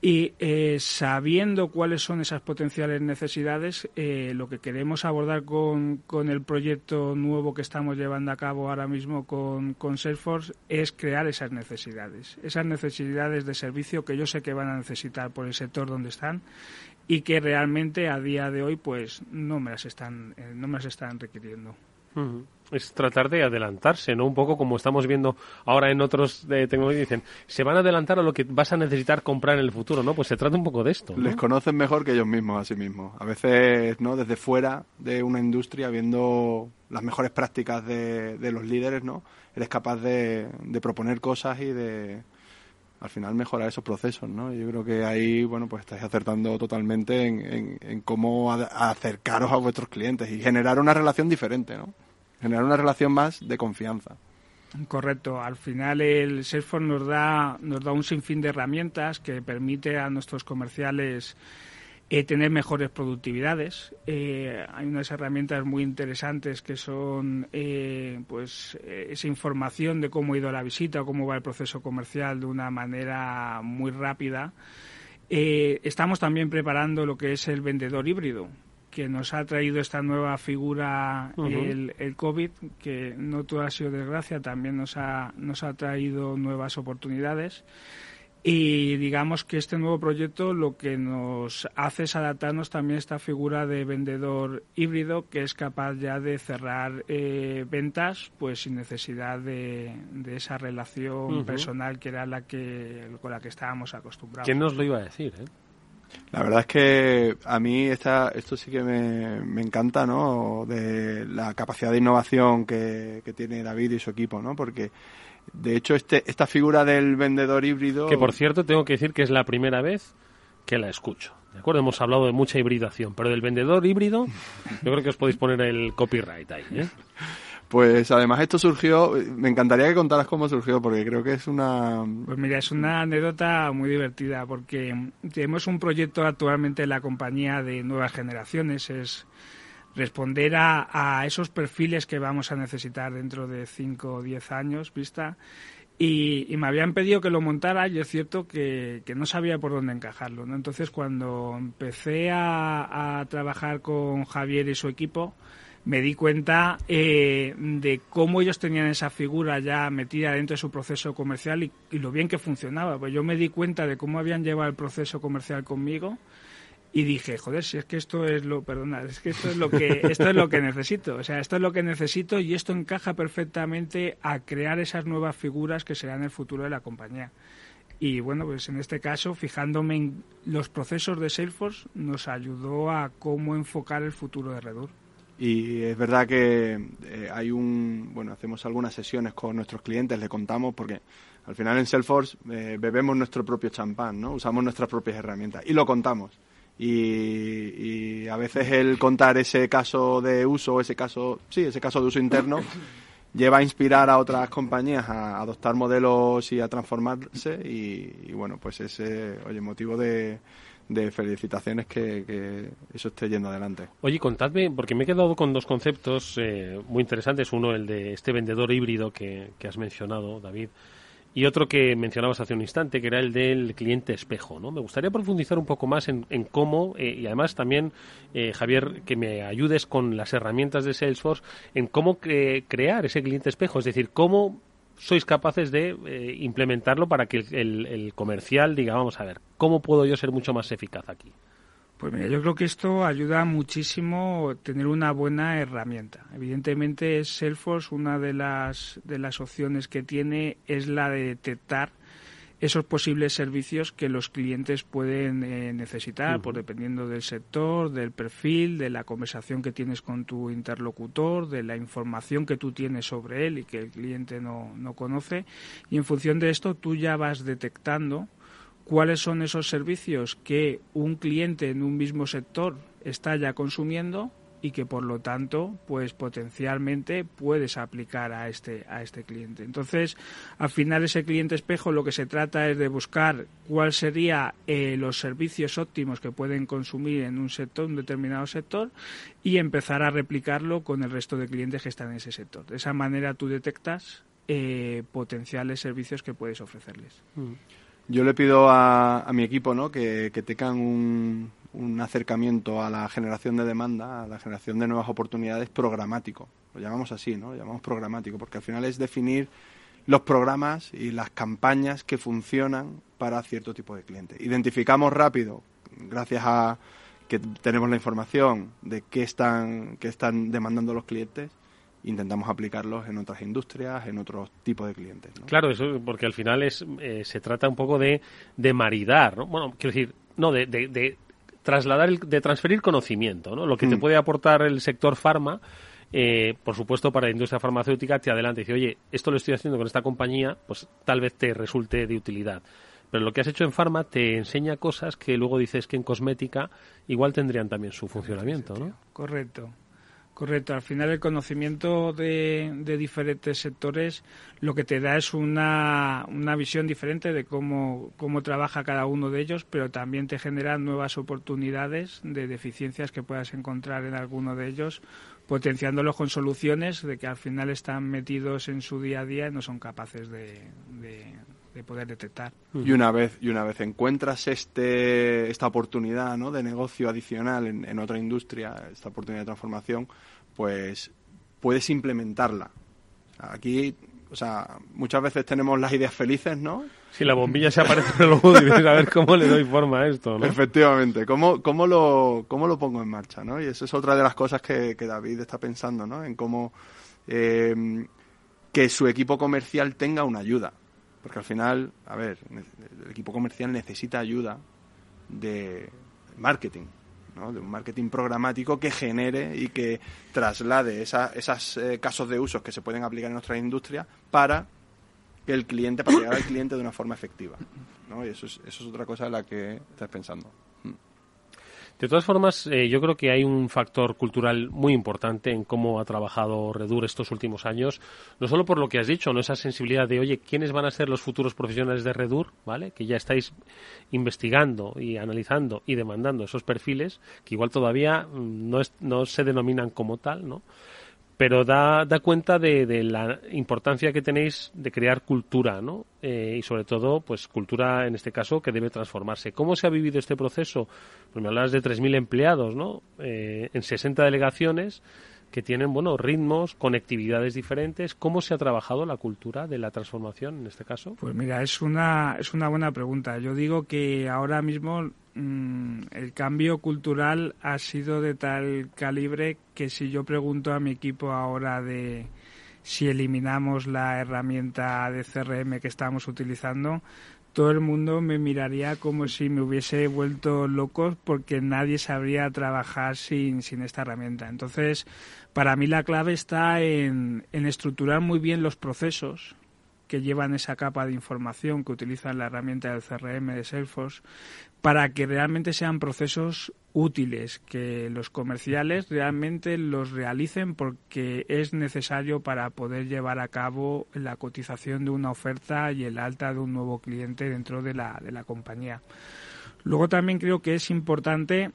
y eh, sabiendo cuáles son esas potenciales necesidades, eh, lo que queremos abordar con, con, el proyecto nuevo que estamos llevando a cabo ahora mismo con, con Salesforce es crear esas necesidades, esas necesidades de servicio que yo sé que van a necesitar por el sector donde están y que realmente a día de hoy pues no me las están, eh, no me las están requiriendo. Es tratar de adelantarse, ¿no? Un poco como estamos viendo ahora en otros de tecnología. Dicen, se van a adelantar a lo que vas a necesitar comprar en el futuro, ¿no? Pues se trata un poco de esto. Les conocen mejor que ellos mismos a sí mismos. A veces, ¿no? Desde fuera de una industria, viendo las mejores prácticas de, de los líderes, ¿no? Eres capaz de, de proponer cosas y de, al final mejorar esos procesos, ¿no? Yo creo que ahí, bueno, pues estáis acertando totalmente en, en, cómo acercaros a vuestros clientes y generar una relación diferente, ¿no? Generar una relación más de confianza. Correcto. Al final el Salesforce nos da, nos da un sinfín de herramientas que permite a nuestros comerciales eh, tener mejores productividades. Eh, hay unas herramientas muy interesantes que son eh, pues esa información de cómo ha ido la visita o cómo va el proceso comercial de una manera muy rápida. Eh, estamos también preparando lo que es el vendedor híbrido, que nos ha traído esta nueva figura uh -huh. el, el, COVID, que no todo ha sido desgracia, también nos ha, nos ha traído nuevas oportunidades. Y digamos que este nuevo proyecto lo que nos hace es adaptarnos también a esta figura de vendedor híbrido que es capaz ya de cerrar eh, ventas pues sin necesidad de, de esa relación uh -huh. personal que era la que con la que estábamos acostumbrados. ¿Quién nos lo iba a decir? Eh? La verdad es que a mí esta, esto sí que me, me, encanta, ¿no? De la capacidad de innovación que, que, tiene David y su equipo, ¿no? Porque, de hecho, este, esta figura del vendedor híbrido... Que, por cierto, tengo que decir que es la primera vez que la escucho. ¿De acuerdo? Hemos hablado de mucha hibridación, pero del vendedor híbrido, yo creo que os podéis poner el copyright ahí, ¿eh? Pues además esto surgió, me encantaría que contaras cómo surgió, porque creo que es una... Pues mira, es una anécdota muy divertida, porque tenemos un proyecto actualmente en la compañía de nuevas generaciones, es responder a, esos perfiles que vamos a necesitar dentro de 5 o 10 años, vista. Y, y, me habían pedido que lo montara y es cierto que, que no sabía por dónde encajarlo. ¿no? Entonces cuando empecé a, a trabajar con Javier y su equipo, me di cuenta eh, de cómo ellos tenían esa figura ya metida dentro de su proceso comercial y, y, lo bien que funcionaba. Pues yo me di cuenta de cómo habían llevado el proceso comercial conmigo y dije, joder, si es que esto es lo, perdona, es que esto es lo que [laughs] esto es lo que necesito, o sea, esto es lo que necesito y esto encaja perfectamente a crear esas nuevas figuras que serán el futuro de la compañía. Y bueno, pues en este caso, fijándome en los procesos de Salesforce, nos ayudó a cómo enfocar el futuro de Redur. Y es verdad que eh, hay un, bueno, hacemos algunas sesiones con nuestros clientes, le contamos, porque al final en Salesforce eh, bebemos nuestro propio champán, ¿no? Usamos nuestras propias herramientas y lo contamos. y, y a veces el contar ese caso de uso, ese caso, sí, ese caso de uso interno, [laughs] lleva a inspirar a otras compañías a adoptar modelos y a transformarse y, y bueno, pues ese, oye, motivo de, de felicitaciones que, que eso esté yendo adelante. Oye, contadme, porque me he quedado con dos conceptos eh, muy interesantes. Uno, el de este vendedor híbrido que, que has mencionado, David. Y otro que mencionabas hace un instante, que era el del cliente espejo. ¿no? Me gustaría profundizar un poco más en, en cómo, eh, y además también, eh, Javier, que me ayudes con las herramientas de Salesforce, en cómo cre- crear ese cliente espejo. Es decir, cómo sois capaces de eh, implementarlo para que el, el- comercial diga, vamos a ver, ¿cómo puedo yo ser mucho más eficaz aquí? Pues mira, yo creo que esto ayuda muchísimo tener una buena herramienta. Evidentemente, Salesforce una de las de las opciones que tiene es la de detectar esos posibles servicios que los clientes pueden eh, necesitar, Ujú. pues dependiendo del sector, del perfil, de la conversación que tienes con tu interlocutor, de la información que tú tienes sobre él y que el cliente no, no conoce. Y en función de esto, tú ya vas detectando cuáles son esos servicios que un cliente en un mismo sector está ya consumiendo y que por lo tanto pues potencialmente puedes aplicar a este a este cliente. Entonces al final ese cliente espejo lo que se trata es de buscar cuál sería eh, los servicios óptimos que pueden consumir en un sector un determinado sector y empezar a replicarlo con el resto de clientes que están en ese sector. De esa manera tú detectas eh, potenciales servicios que puedes ofrecerles. Yo le pido a, a mi equipo ¿no? que, que tengan un, un acercamiento a la generación de demanda, a la generación de nuevas oportunidades programático. Lo llamamos así, ¿no? Lo llamamos programático, porque al final es definir los programas y las campañas que funcionan para cierto tipo de cliente. Identificamos rápido, gracias a que tenemos la información de qué están, qué están demandando los clientes, intentamos aplicarlos en otras industrias, en otros tipos de clientes. Claro, eso porque al final es eh, se trata un poco de, de maridar, ¿no? Bueno, quiero decir, no, de, de, de trasladar, el- de transferir conocimiento, ¿no? Lo que te Mm. puede aportar el sector farma, eh, por supuesto, para la industria farmacéutica, te adelanta y dice, oye, esto lo estoy haciendo con esta compañía, pues tal vez te resulte de utilidad. Pero lo que has hecho en farma te enseña cosas que luego dices que en cosmética igual tendrían también su funcionamiento, ¿no? Correcto. Correcto. Al final el conocimiento de, de diferentes sectores lo que te da es una, una visión diferente de cómo, cómo trabaja cada uno de ellos, pero también te genera nuevas oportunidades de deficiencias que puedas encontrar en alguno de ellos, potenciándolos con soluciones de que al final están metidos en su día a día y no son capaces de, de- de poder detectar. Y una vez y una vez encuentras este esta oportunidad ¿no? de negocio adicional en, en otra industria, esta oportunidad de transformación, pues puedes implementarla. Aquí, o sea, muchas veces tenemos las ideas felices, ¿no? Si la bombilla se aparece en el logo, dices, a ver cómo le doy forma a esto, ¿no? Efectivamente, ¿cómo, cómo, lo, ¿cómo lo pongo en marcha? ¿no? Y eso es otra de las cosas que, que David está pensando, ¿no? En cómo eh, que su equipo comercial tenga una ayuda. Porque al final, a ver, el equipo comercial necesita ayuda de marketing, ¿no? de un marketing programático que genere y que traslade esos eh, casos de usos que se pueden aplicar en nuestra industria para que el cliente, para llegar al cliente de una forma efectiva. ¿no? Y eso es, eso es otra cosa en la que estás pensando. De todas formas, eh, yo creo que hay un factor cultural muy importante en cómo ha trabajado Redur estos últimos años, no solo por lo que has dicho, no esa sensibilidad de, oye, ¿quiénes van a ser los futuros profesionales de Redur? ¿Vale? Que ya estáis investigando y analizando y demandando esos perfiles, que igual todavía mm, no, es- no se denominan como tal, ¿no? Pero da, da cuenta de, de la importancia que tenéis de crear cultura, ¿no? Eh, y sobre todo, pues cultura en este caso que debe transformarse. ¿Cómo se ha vivido este proceso? Pues me hablabas de 3.000 empleados, ¿no? Eh, en 60 delegaciones que tienen, bueno, ritmos, conectividades diferentes. ¿Cómo se ha trabajado la cultura de la transformación en este caso? Pues mira, es una, es una buena pregunta. Yo digo que ahora mismo mm, el cambio cultural ha sido de tal calibre que si yo pregunto a mi equipo ahora de si eliminamos la herramienta de CRM que estamos utilizando, todo el mundo me miraría como si me hubiese vuelto loco porque nadie sabría trabajar sin, sin esta herramienta. Entonces, para mí la clave está en, en estructurar muy bien los procesos que llevan esa capa de información que utilizan la herramienta del CRM de Salesforce para que realmente sean procesos útiles, que los comerciales realmente los realicen porque es necesario para poder llevar a cabo la cotización de una oferta y el alta de un nuevo cliente dentro de la, de la compañía. Luego también creo que es importante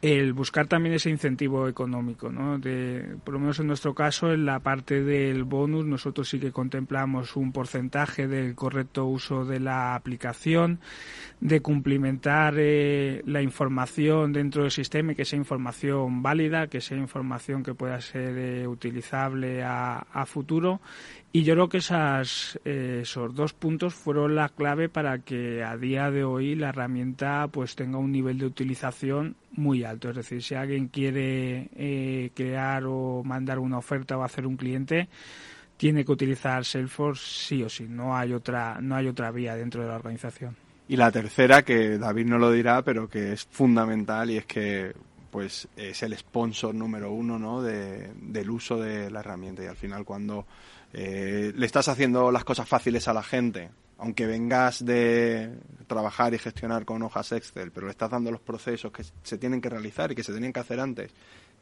el buscar también ese incentivo económico, ¿no? De, por lo menos en nuestro caso, en la parte del bonus, nosotros sí que contemplamos un porcentaje del correcto uso de la aplicación, de cumplimentar eh, la información dentro del sistema y que sea información válida, que sea información que pueda ser eh, utilizable a, a futuro y yo creo que esas, eh, esos dos puntos fueron la clave para que a día de hoy la herramienta pues tenga un nivel de utilización muy alto. Es decir, si alguien quiere eh, crear o mandar una oferta o hacer un cliente, tiene que utilizar Salesforce sí o sí. No hay otra, no hay otra vía dentro de la organización. Y la tercera, que David no lo dirá, pero que es fundamental y es que pues es el sponsor número uno ¿no? de, del uso de la herramienta. Y al final cuando eh, le estás haciendo las cosas fáciles a la gente, aunque vengas de trabajar y gestionar con hojas Excel, pero le estás dando los procesos que se tienen que realizar y que se tenían que hacer antes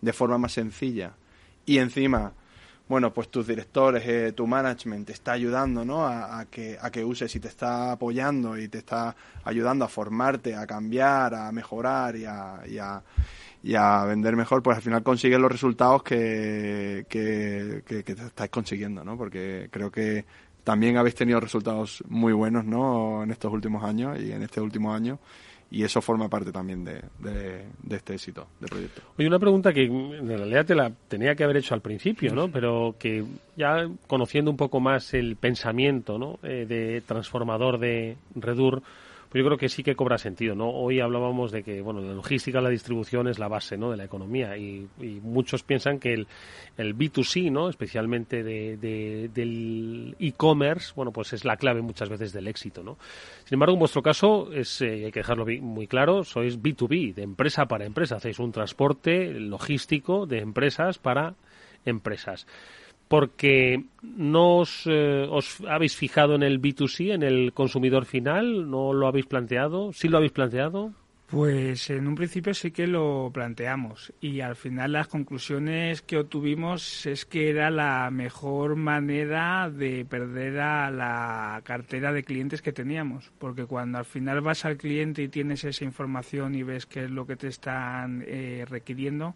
de forma más sencilla. Y encima, bueno, pues tus directores, eh, tu management te está ayudando, ¿no? A, que, a que uses y te está apoyando y te está ayudando a formarte, a cambiar, a mejorar y a, y a, y a vender mejor, pues al final consigues los resultados que, que, que, que estáis consiguiendo, ¿no? Porque creo que también habéis tenido resultados muy buenos, ¿no? En estos últimos años y en este último año. Y eso forma parte también de, de, de este éxito de proyecto. Oye, una pregunta que en realidad te la tenía que haber hecho al principio, ¿no? Pero que ya conociendo un poco más el pensamiento, ¿no? Eh, de transformador de Redur, pues yo creo que sí que cobra sentido, ¿no? Hoy hablábamos de que, bueno, la logística, la distribución es la base, ¿no? De la economía y, y muchos piensan que el, el B2C, ¿no? Especialmente de, de, del e-commerce, bueno, pues es la clave muchas veces del éxito, ¿no? Sin embargo, en vuestro caso, es, eh, hay que dejarlo muy claro, sois B2B, de empresa para empresa, hacéis un transporte logístico de empresas para empresas porque no os, eh, os, habéis fijado en el B2C, en el consumidor final, no lo habéis planteado, sí lo habéis planteado. Pues en un principio sí que lo planteamos y al final las conclusiones que obtuvimos es que era la mejor manera de perder a la cartera de clientes que teníamos, porque cuando al final vas al cliente y tienes esa información y ves qué es lo que te están eh, requiriendo,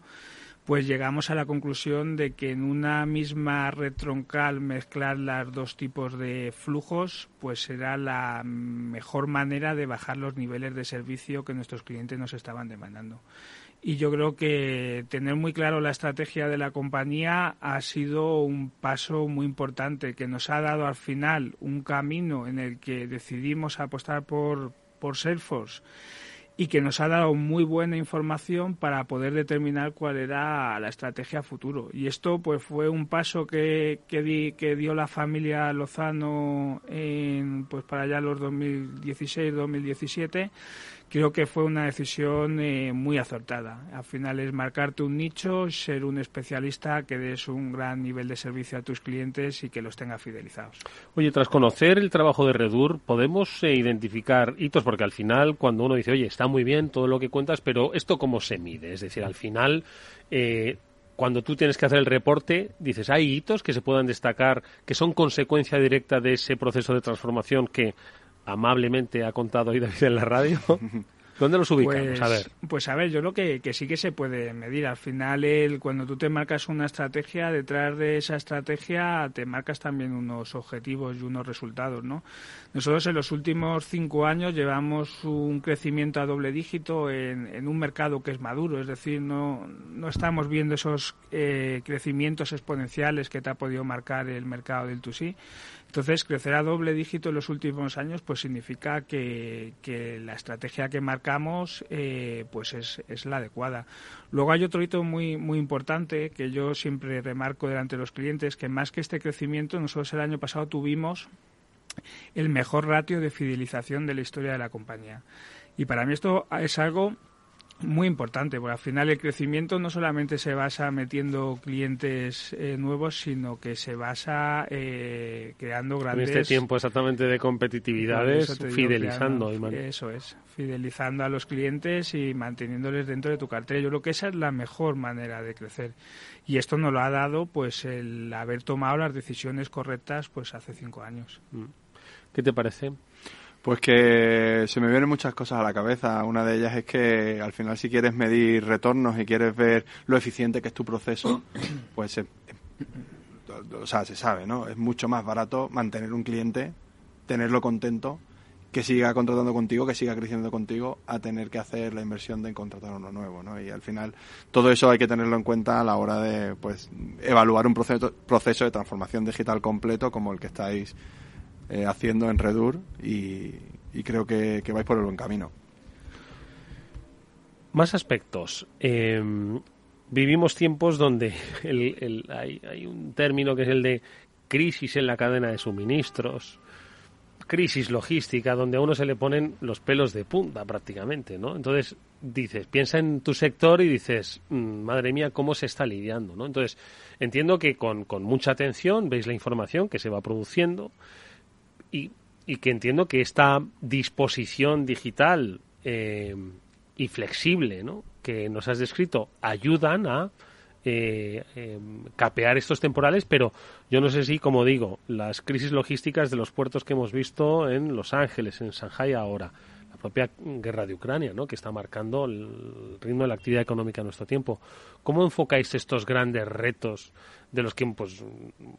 pues llegamos a la conclusión de que en una misma red troncal mezclar los dos tipos de flujos pues será la mejor manera de bajar los niveles de servicio que nuestros clientes nos estaban demandando. Y yo creo que tener muy claro la estrategia de la compañía ha sido un paso muy importante que nos ha dado al final un camino en el que decidimos apostar por, por Salesforce y que nos ha dado muy buena información para poder determinar cuál era la estrategia futuro. Y esto pues fue un paso que, que, di, que dio la familia Lozano en, pues para allá los 2016-2017 creo que fue una decisión eh, muy acertada. Al final es marcarte un nicho, ser un especialista que des un gran nivel de servicio a tus clientes y que los tenga fidelizados. Oye, tras conocer el trabajo de Redur, podemos eh, identificar hitos, porque al final cuando uno dice, oye, está muy bien todo lo que cuentas, pero ¿esto cómo se mide? Es decir, al final... Eh, cuando tú tienes que hacer el reporte, dices, hay hitos que se puedan destacar que son consecuencia directa de ese proceso de transformación que amablemente ha contado hoy David en la radio. [laughs] ¿Dónde los ubicamos? Pues, a ver. Pues a ver, yo lo que, que sí que se puede medir. Al final, el, cuando tú te marcas una estrategia, detrás de esa estrategia te marcas también unos objetivos y unos resultados, ¿no? Nosotros en los últimos cinco años llevamos un crecimiento a doble dígito en, en un mercado que es maduro, es decir, no, no estamos viendo esos eh, crecimientos exponenciales que te ha podido marcar el mercado del 2 entonces, crecer a doble dígito en los últimos años pues significa que, la estrategia que marcamos eh, pues es, es, la adecuada. Luego hay otro hito muy, muy importante que yo siempre remarco delante de los clientes, que más que este crecimiento, nosotros el año pasado tuvimos el mejor ratio de fidelización de la historia de la compañía. Y para mí esto es algo muy importante, porque al final el crecimiento no solamente se basa metiendo clientes eh, nuevos, sino que se basa eh, creando En grandes... este tiempo exactamente de competitividades, digo, fidelizando. creando- Eso es, fidelizando a los clientes y manteniéndoles dentro de tu cartera. Yo creo que esa es la mejor manera de crecer. Y esto nos lo ha dado pues el haber tomado las decisiones correctas pues hace cinco años. ¿Qué te parece? Pues que se me vienen muchas cosas a la cabeza. Una de ellas es que al final si quieres medir retornos y quieres ver lo eficiente que es tu proceso, [coughs] pues eh, o sea, se sabe, ¿no? Es mucho más barato mantener un cliente, tenerlo contento, que siga contratando contigo, que siga creciendo contigo, a tener que hacer la inversión de contratar uno nuevo, ¿no? Y al final todo eso hay que tenerlo en cuenta a la hora de, pues, evaluar un proceso, proceso de transformación digital completo como el que estáis eh, haciendo en Redur y, creo que, que vais por el buen camino. Más aspectos. Eh, vivimos tiempos donde [laughs] hay, un término que es el de crisis en la cadena de suministros, crisis logística, donde a uno se le ponen los pelos de punta prácticamente, ¿no? Entonces dices, piensa en tu sector y dices, "Mm, madre mía, cómo se está lidiando, ¿no? Entonces entiendo que con mucha atención veis la información que se va produciendo y, y que entiendo que esta disposición digital eh, y flexible que nos has descrito ayudan a eh, eh, capear estos temporales, pero yo no sé si, como digo, las crisis logísticas de los puertos que hemos visto en Los Ángeles, en Shanghai ahora, propia guerra de Ucrania, ¿no? que está marcando el ritmo de la actividad económica en nuestro tiempo. ¿Cómo enfocáis estos grandes retos de los que, pues,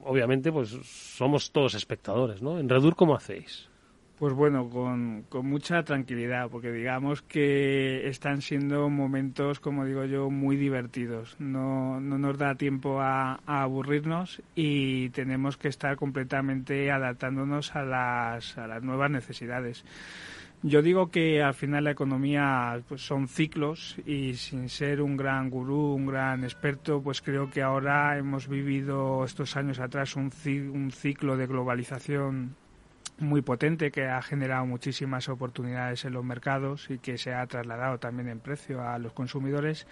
obviamente, pues somos todos espectadores, ¿no? En Redur, ¿cómo hacéis? Pues bueno, con, con mucha tranquilidad, porque digamos que están siendo momentos, como digo yo, muy divertidos. No, no nos da tiempo a, a aburrirnos y tenemos que estar completamente adaptándonos a las, a las nuevas necesidades. Yo digo que al final la economía pues, son ciclos y sin ser un gran gurú, un gran experto, pues creo que ahora hemos vivido estos años atrás un, un ciclo de globalización muy potente que ha generado muchísimas oportunidades en los mercados y que se ha trasladado también en precio a los consumidores.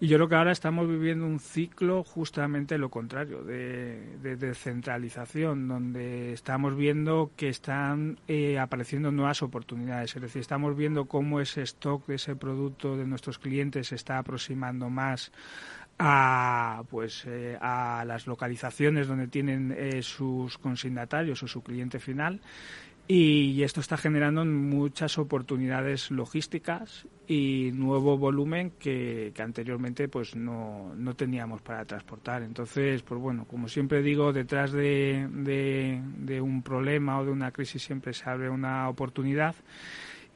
Y yo creo que ahora estamos viviendo un ciclo justamente lo contrario, de, de descentralización, donde estamos viendo que están eh, apareciendo nuevas oportunidades. Es decir, estamos viendo cómo ese stock de ese producto de nuestros clientes se está aproximando más a pues eh, a las localizaciones donde tienen eh, sus consignatarios o su cliente final. Y esto está generando muchas oportunidades logísticas y nuevo volumen que, que anteriormente pues no, no teníamos para transportar. Entonces pues bueno como siempre digo detrás de, de, un problema o de una crisis siempre se abre una oportunidad.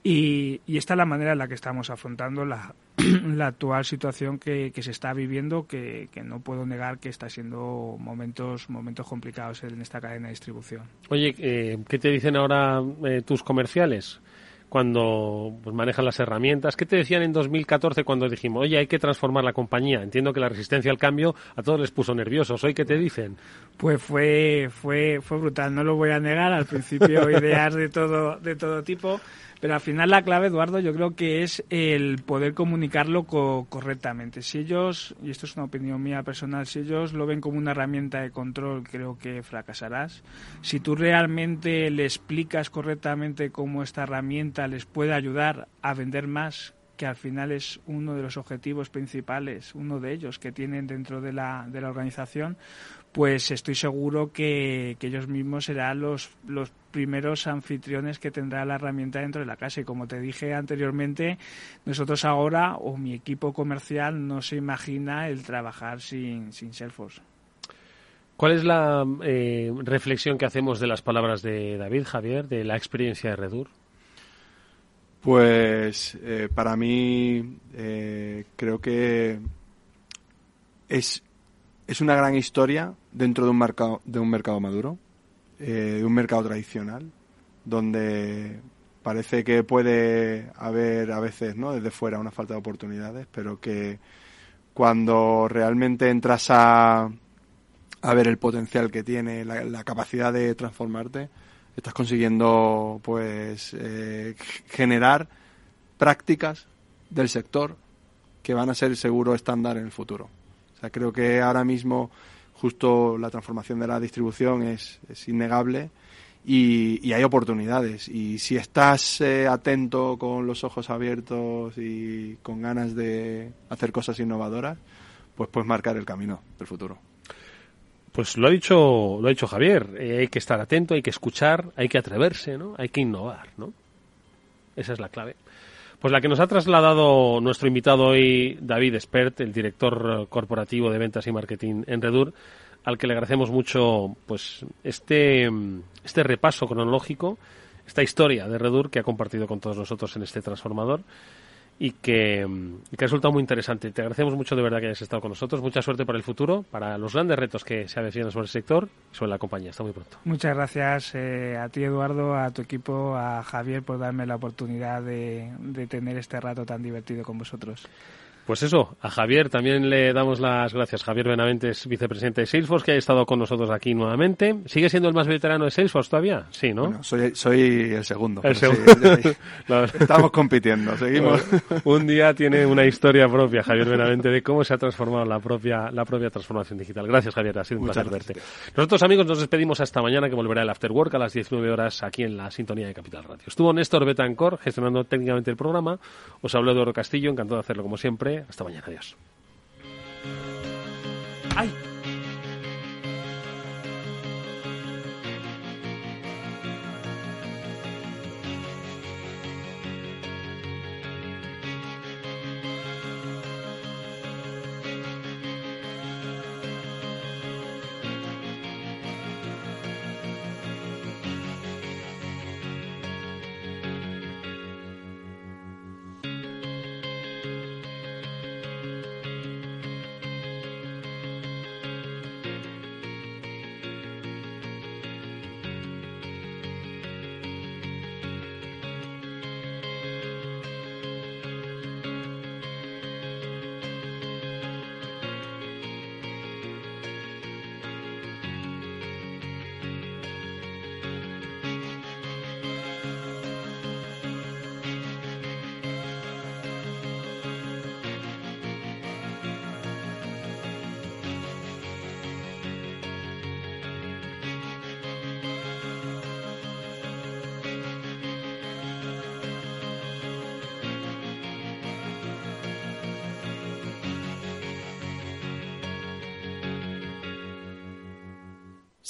Y, y esta es la manera en la que estamos afrontando la, [clears throat] la actual situación que, que se está viviendo, que, que no puedo negar que está siendo momentos, momentos complicados en esta cadena de distribución. Oye, eh, ¿qué te dicen ahora eh, tus comerciales cuando pues, manejan las herramientas? ¿Qué te decían en 2014 cuando dijimos, oye, hay que transformar la compañía? Entiendo que la resistencia al cambio a todos les puso nerviosos. ¿Hoy qué te dicen? Pues fue, fue, fue brutal, no lo voy a negar. Al principio [laughs] ideas de todo, de todo tipo, pero al final la clave, Eduardo, yo creo que es el poder comunicarlo co- correctamente. Si ellos, y esto es una opinión mía personal, si ellos lo ven como una herramienta de control, creo que fracasarás. Si tú realmente le explicas correctamente cómo esta herramienta les puede ayudar a vender más, que al final es uno de los objetivos principales, uno de ellos que tienen dentro de la, de la organización, pues estoy seguro que, que ellos mismos serán los, los primeros anfitriones que tendrá la herramienta dentro de la casa. Y como te dije anteriormente, nosotros ahora, o mi equipo comercial, no se imagina el trabajar sin, sin Salesforce. ¿Cuál es la eh, reflexión que hacemos de las palabras de David Javier, de la experiencia de Redur? Pues eh, para mí eh, creo que es, es una gran historia dentro de un mercado, de un mercado maduro, eh, de un mercado tradicional, donde parece que puede haber a veces ¿no? desde fuera una falta de oportunidades, pero que cuando realmente entras a, a ver el potencial que tiene, la, capacidad de transformarte, estás consiguiendo pues eh, generar prácticas del sector que van a ser seguro estándar en el futuro. O sea, creo que ahora mismo justo la transformación de la distribución es, es innegable y, hay oportunidades. Y si estás eh, atento con los ojos abiertos y con ganas de hacer cosas innovadoras, pues puedes marcar el camino del futuro. Pues lo ha dicho, lo ha dicho Javier. eh, hay que estar atento, hay que escuchar, hay que atreverse, ¿no? Hay que innovar, ¿no? Esa es la clave. Pues la que nos ha trasladado nuestro invitado hoy, David Espert, el director eh, corporativo de ventas y marketing en Redur, al que le agradecemos mucho, pues este, este repaso cronológico, esta historia de Redur que ha compartido con todos nosotros en este transformador y que, y ha resultado muy interesante. Te agradecemos mucho de verdad que hayas estado con nosotros. Mucha suerte para el futuro, para los grandes retos que se avecinan sobre el sector y sobre la compañía. Hasta muy pronto. Muchas gracias eh, a ti, Eduardo, a tu equipo, a Javier, por darme la oportunidad de, de tener este rato tan divertido con vosotros. Pues eso, a Javier también le damos las gracias. Javier Benaventes, vicepresidente de Salesforce, que ha estado con nosotros aquí nuevamente. ¿Sigue siendo el más veterano de Salesforce todavía? Sí, ¿no? Bueno, soy, soy el segundo. El segundo. sí, [laughs] Estamos compitiendo, seguimos. Bueno, [laughs] un día tiene una historia propia, Javier Benavente, de cómo se ha transformado la propia, la propia transformación digital. Gracias, Javier, ha sido un Muchas placer verte. Nosotros, amigos, nos despedimos hasta mañana, que volverá el After Work a las 19 horas aquí en la sintonía de Capital Radio. Estuvo Néstor Betancor gestionando técnicamente el programa. Os habló Eduardo Castillo, encantado de hacerlo como siempre. Hasta mañana, adiós. ¡Ay!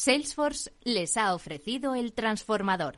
Salesforce les ha ofrecido el transformador.